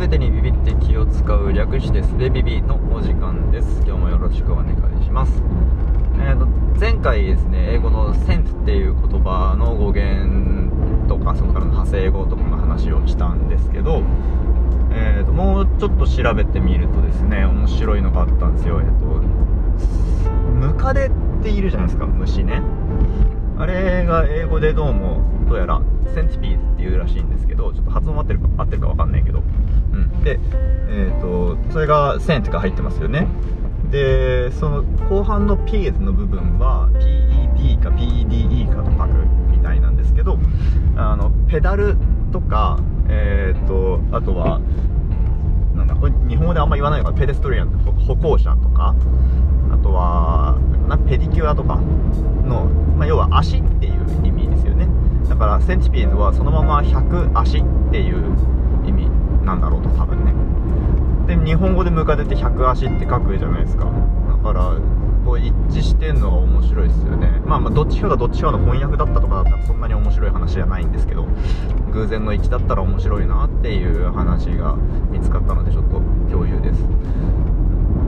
全てにビビって気を使う略してすべビビのお時間です。今日もよろしくお願いします。えーと前回ですね英語のセントっていう言葉の語源とかそこからの派生語とかの話をしたんですけどえーともうちょっと調べてみるとですね面白いのがあったんですよ。えっ、とムカデっているじゃないですか虫ね。あれが英語でどうもどうやら centipedes っていうらしいんですけどちょっと発音合ってるか合ってるか分かんないけど。うん。でえっ、とそれが cent が入ってますよね。でその後半の pedes の部分は PED か PEDE かと書くみたいなんですけどあのペダルとかえっ、とあとはなんだこれ日本語であんま言わないのか pedestrian 歩行者とかあとはなペディキュアとかの、まあ、要は足っていうからセンチピーズはそのまま100足っていう意味なんだろうと多分ね。で日本語でムカデって100足って書くじゃないですか。だからこう一致してんのが面白いですよね。まあまあどっちかがどっちかの翻訳だったとかだったらそんなに面白い話じゃないんですけど偶然の一致だったら面白いなっていう話が見つかったのでちょっと共有です。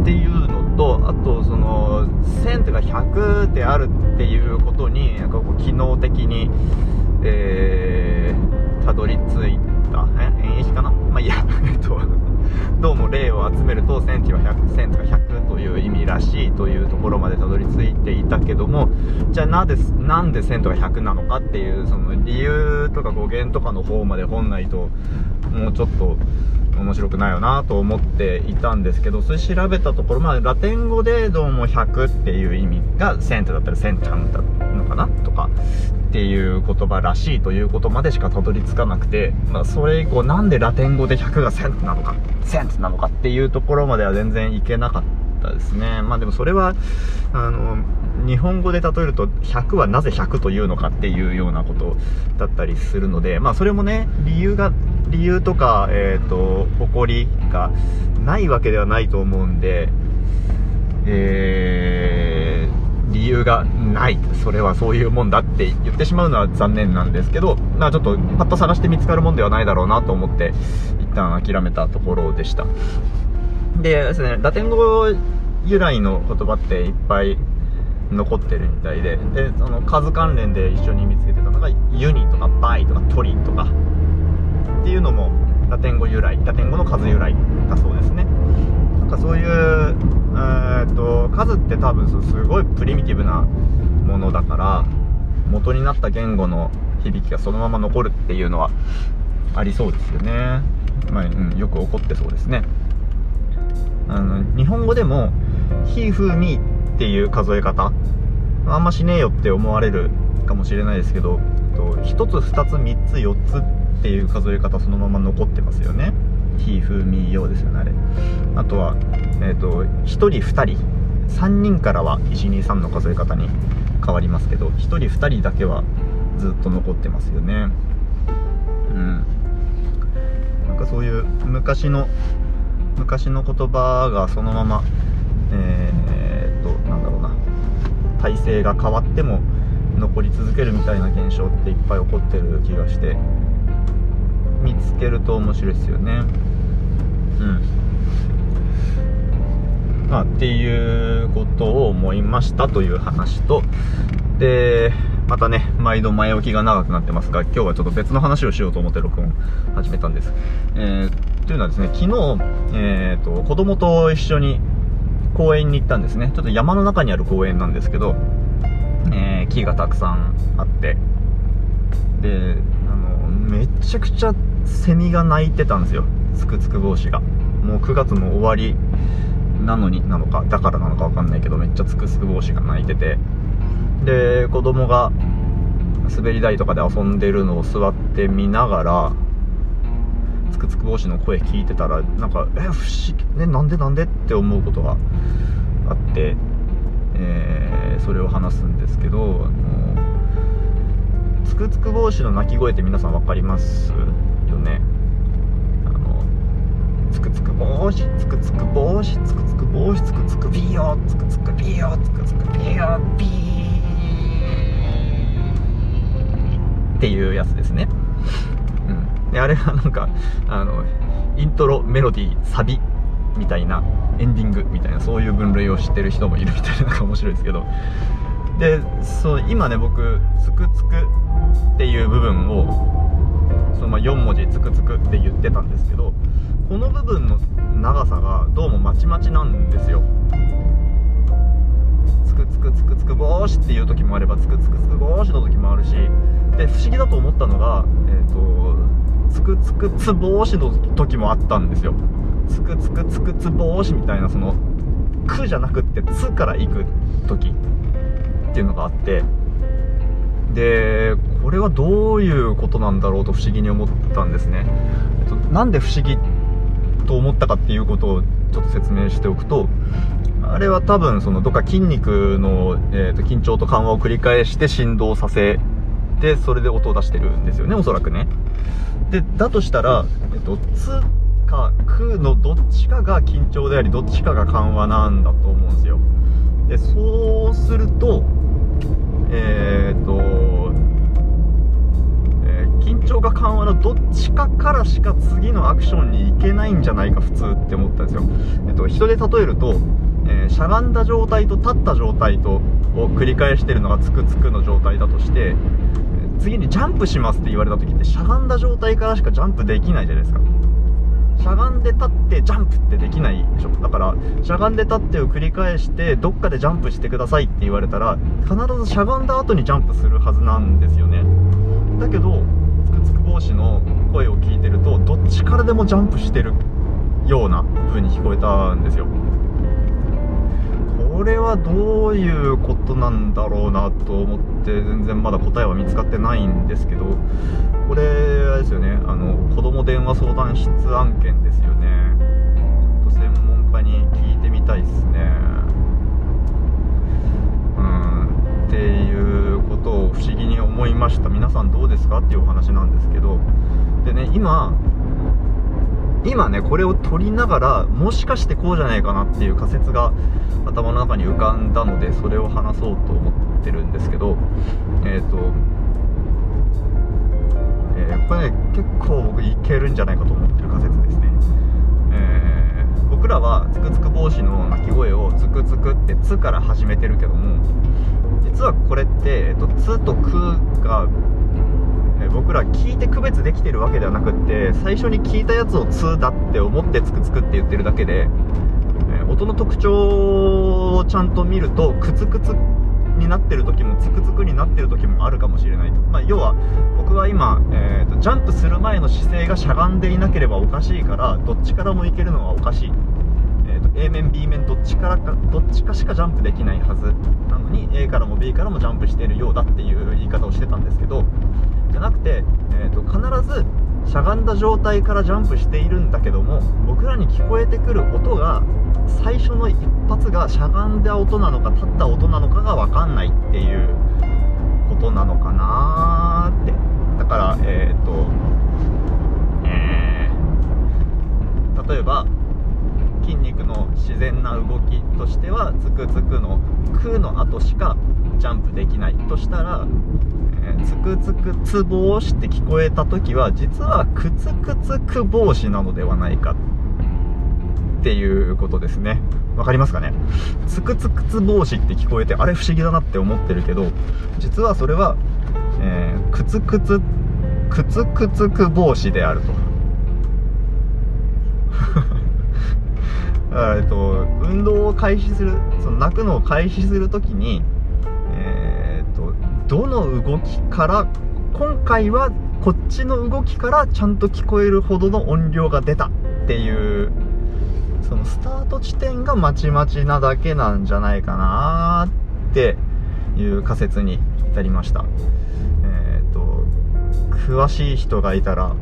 っていうのとあとその1000とか100であるっていうことになんかこう機能的にえー、たどり着いてたえ演疫かなまあいいや。えっとどうも例を集めると1000は100 1000とか100という意味らしいというところまでたどり着いていたけどもじゃあなぜなんで1000とか100なのかっていうその理由とか語源とかの方まで本ないともうちょっと面白くないよなと思っていたんですけどそれ調べたところまあラテン語でどうも100っていう意味がセントだったらセンタンだったのかなとかっていう言葉らしいということまでしかたどり着かなくて、まあ、そそれ以降なんでラテン語で100がセントなのか？セントなのかっていうところまでは全然いけなかったですね。まあでもそれはあの日本語で例えると100はなぜ100というのかっていうようなことだったりするのでまあそれもね理由が理由とか、えーと、誇りがないわけではないと思うんで、えー、理由がない。それはそういうもんだって言ってしまうのは残念なんですけど、まあ、ちょっとパッと探して見つかるもんではないだろうなと思って一旦諦めたところでした。でですねラテン語由来の言葉っていっぱい残ってるみたいででその数関連で一緒に見つけてたのがユニとかバイとかトリとかっていうのもラテン語由来ラテン語の数由来だそうですね。かそういう、えー、と数って多分すごいプリミティブなものだから元になった言語の響きがそのまま残るっていうのはありそうですよね、まあうん、よく起こってそうですね。あの日本語でも「ひ」「ふ」「み」っていう数え方あんましねえよって思われるかもしれないですけど1つ2つ3つ4つっていう数え方そのまま残ってますよね。ひふみようですよねあれ。あとはえっ、ー、と1人2人3人からは123の数え方に変わりますけど1人2人だけはずっと残ってますよね。うん。なんかそういう昔の昔の言葉がそのままえー、っとなんだろうな。体制が変わっても残り続けるみたいな現象っていっぱい起こってる気がして見つけると面白いですよね。うん。まあっていうことを思いましたという話とでまたね毎度前置きが長くなってますが今日はちょっと別の話をしようと思って録音始めたんです、えー、というのはですね昨日、えーと、子供と一緒に公園に行ったんですね。ちょっと山の中にある公園なんですけど、えー、木がたくさんあって。であのめちゃくちゃセミが鳴いてたんですよ。つくつく帽子が。もう9月も終わりなのになのかだからなのか分かんないけどめっちゃつくつく帽子が鳴いてて。で子供が滑り台とかで遊んでるのを座って見ながらつくつく帽子の声聞いてたらなんかえ不思議ねなんでなんで？って思うことがあって、えー、それを話すんですけどあのつくつく帽子の鳴き声って皆さん分かりますよね？つくつく帽子つくつく帽子つくつく帽子つくつくビヨつくつくビヨつくつくビヨビー。っていうやつですね。うん、であれはなんかあのイントロメロディーサビみたいなエンディングみたいなそういう分類を知ってる人もいるみたいななんか面白いですけど。でそう今ね僕「つくつく」っていう部分をそのまあ4文字「つくつく」って言ってたんですけどこの部分の長さがどうもまちまちなんですよ。つくつくつくつくぼーしっていう時もあればつくつくつくぼーしの時もあるし。で不思議だと思ったのがえっ、ー、とつくつくつぼーしの時もあったんですよ。つくつくつくつぼーしみたいなその「く」じゃなくって「つ」から行く時っていうのがあって。でこれはどういうことなんだろうと不思議に思ったんですね。なんで不思議と思ったかっていうことをちょっと説明しておくとあれは多分そのどっか筋肉の、えー、と緊張と緩和を繰り返して振動させてそれで音を出してるんですよねおそらくね。でだとしたら、えっと、つかくのどっちかが緊張でありどっちかが緩和なんだと思うんですよ。でそうするとえー、っと、緊張が緩和のどっちかからしか次のアクションに行けないんじゃないか普通って思ったんですよ、えっと、人で例えると、えー、しゃがんだ状態と立った状態とを繰り返してるのがつくつくの状態だとして次にジャンプしますって言われた時ってしゃがんだ状態からしかジャンプできないじゃないですか。しゃがんで立ってジャンプってできないでしょ。だからしゃがんで立ってを繰り返してどっかでジャンプしてくださいって言われたら必ずしゃがんだ後にジャンプするはずなんですよね。だけどつくつく帽子の声を聞いてるとどっちからでもジャンプしてるような風に聞こえたんですよ。これはどういうことなんだろうなと思って全然まだ答えは見つかってないんですけどこれあれですよね。あの子供電話相談室案件で皆さんどうですかっていうお話なんですけどでね今今ねこれを撮りながらもしかしてこうじゃないかなっていう仮説が頭の中に浮かんだのでそれを話そうと思ってるんですけどえっ、ー、と、えー、これね結構僕いけるんじゃないかと思ってる仮説ですね、えー、僕らはつくつく帽子の鳴き声をつくつくって「つ」から始めてるけども実はこれって、えーと「つ」と「く」が僕ら聞いて区別できてるわけではなくって最初に聞いたやつを「つ」だって思ってつくつくって言ってるだけで、え音の特徴をちゃんと見るとクツクツになってる時もツクツクになってる時もあるかもしれないと、まあ、要は僕は今、えーと、ジャンプする前の姿勢がしゃがんでいなければおかしいからどっちからもいけるのはおかしい、A 面 B 面どっちからかどっちかしかジャンプできないはずなのに A からも B からもジャンプしているようだっていう言い方をしてたんですけどじゃなくて、えーと、必ずしゃがんだ状態からジャンプしているんだけども僕らに聞こえてくる音が最初の一発がしゃがんだ音なのか立った音なのかが分かんないっていうことなのかなって。だからえっ、ー、とえー、例えば筋肉の自然な動きとしてはつくつくの「く」の後しかジャンプできないとしたらつくつくつ帽子って聞こえた時は実はくつくつく帽子なのではないかっていうことですね。わかりますかね？つくつくつ帽子って聞こえてあれ不思議だなって思ってるけど実はそれは、えー、くつくつくつくつく帽子であると。えっと運動を開始するその泣くのを開始するときにどの動きから今回はこっちの動きからちゃんと聞こえるほどの音量が出たっていうそのスタート地点がまちまちなだけなんじゃないかなっていう仮説に至りました。えっ、ー、と詳しい人がいたら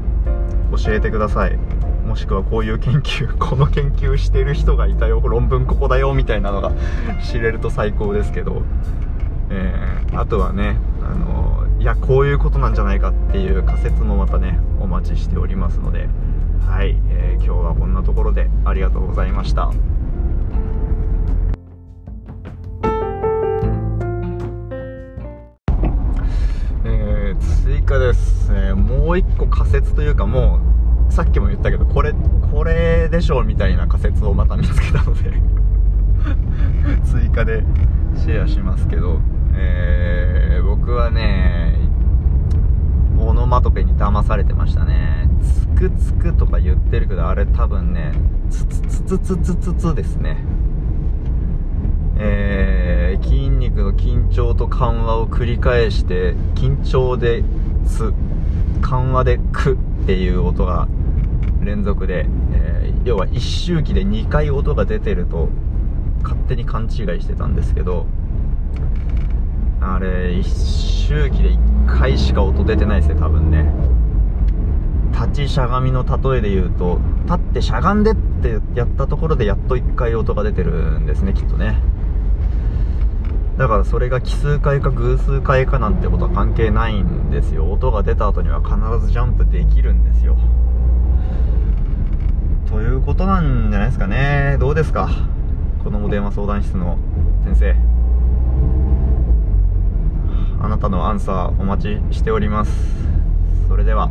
教えてください。もしくはこういう研究この研究してる人がいたよ論文ここだよみたいなのが知れると最高ですけど。えー、あとはね、あのいやこういうことなんじゃないかっていう仮説もまたねお待ちしておりますのではい、えー、今日はこんなところでありがとうございました。えー、追加です、えー、もう一個仮説というかもうさっきも言ったけどこれこれでしょうみたいな仮説をまた見つけたので 追加でシェアしますけど、えー、僕はねオノマトペに騙されてましたね。つくつくとか言ってるけどあれ多分ねつつつつつつつつですね。えー、筋肉の緊張と緩和を繰り返して緊張でつ緩和でくっていう音が連続で、えー、要は一周期で2回音が出てると勝手に勘違いしてたんですけどあれ一周期で1回しか音出てないですね多分ね。立ちしゃがみの例えで言うと立ってしゃがんでってやったところでやっと1回音が出てるんですねきっとね。だからそれが奇数回か偶数回かなんてことは関係ないんですよ。音が出た後には必ずジャンプできるんですよ。ということなんじゃないですかね。どうですか？子供電話相談室の先生。あなたのアンサーお待ちしております。それでは。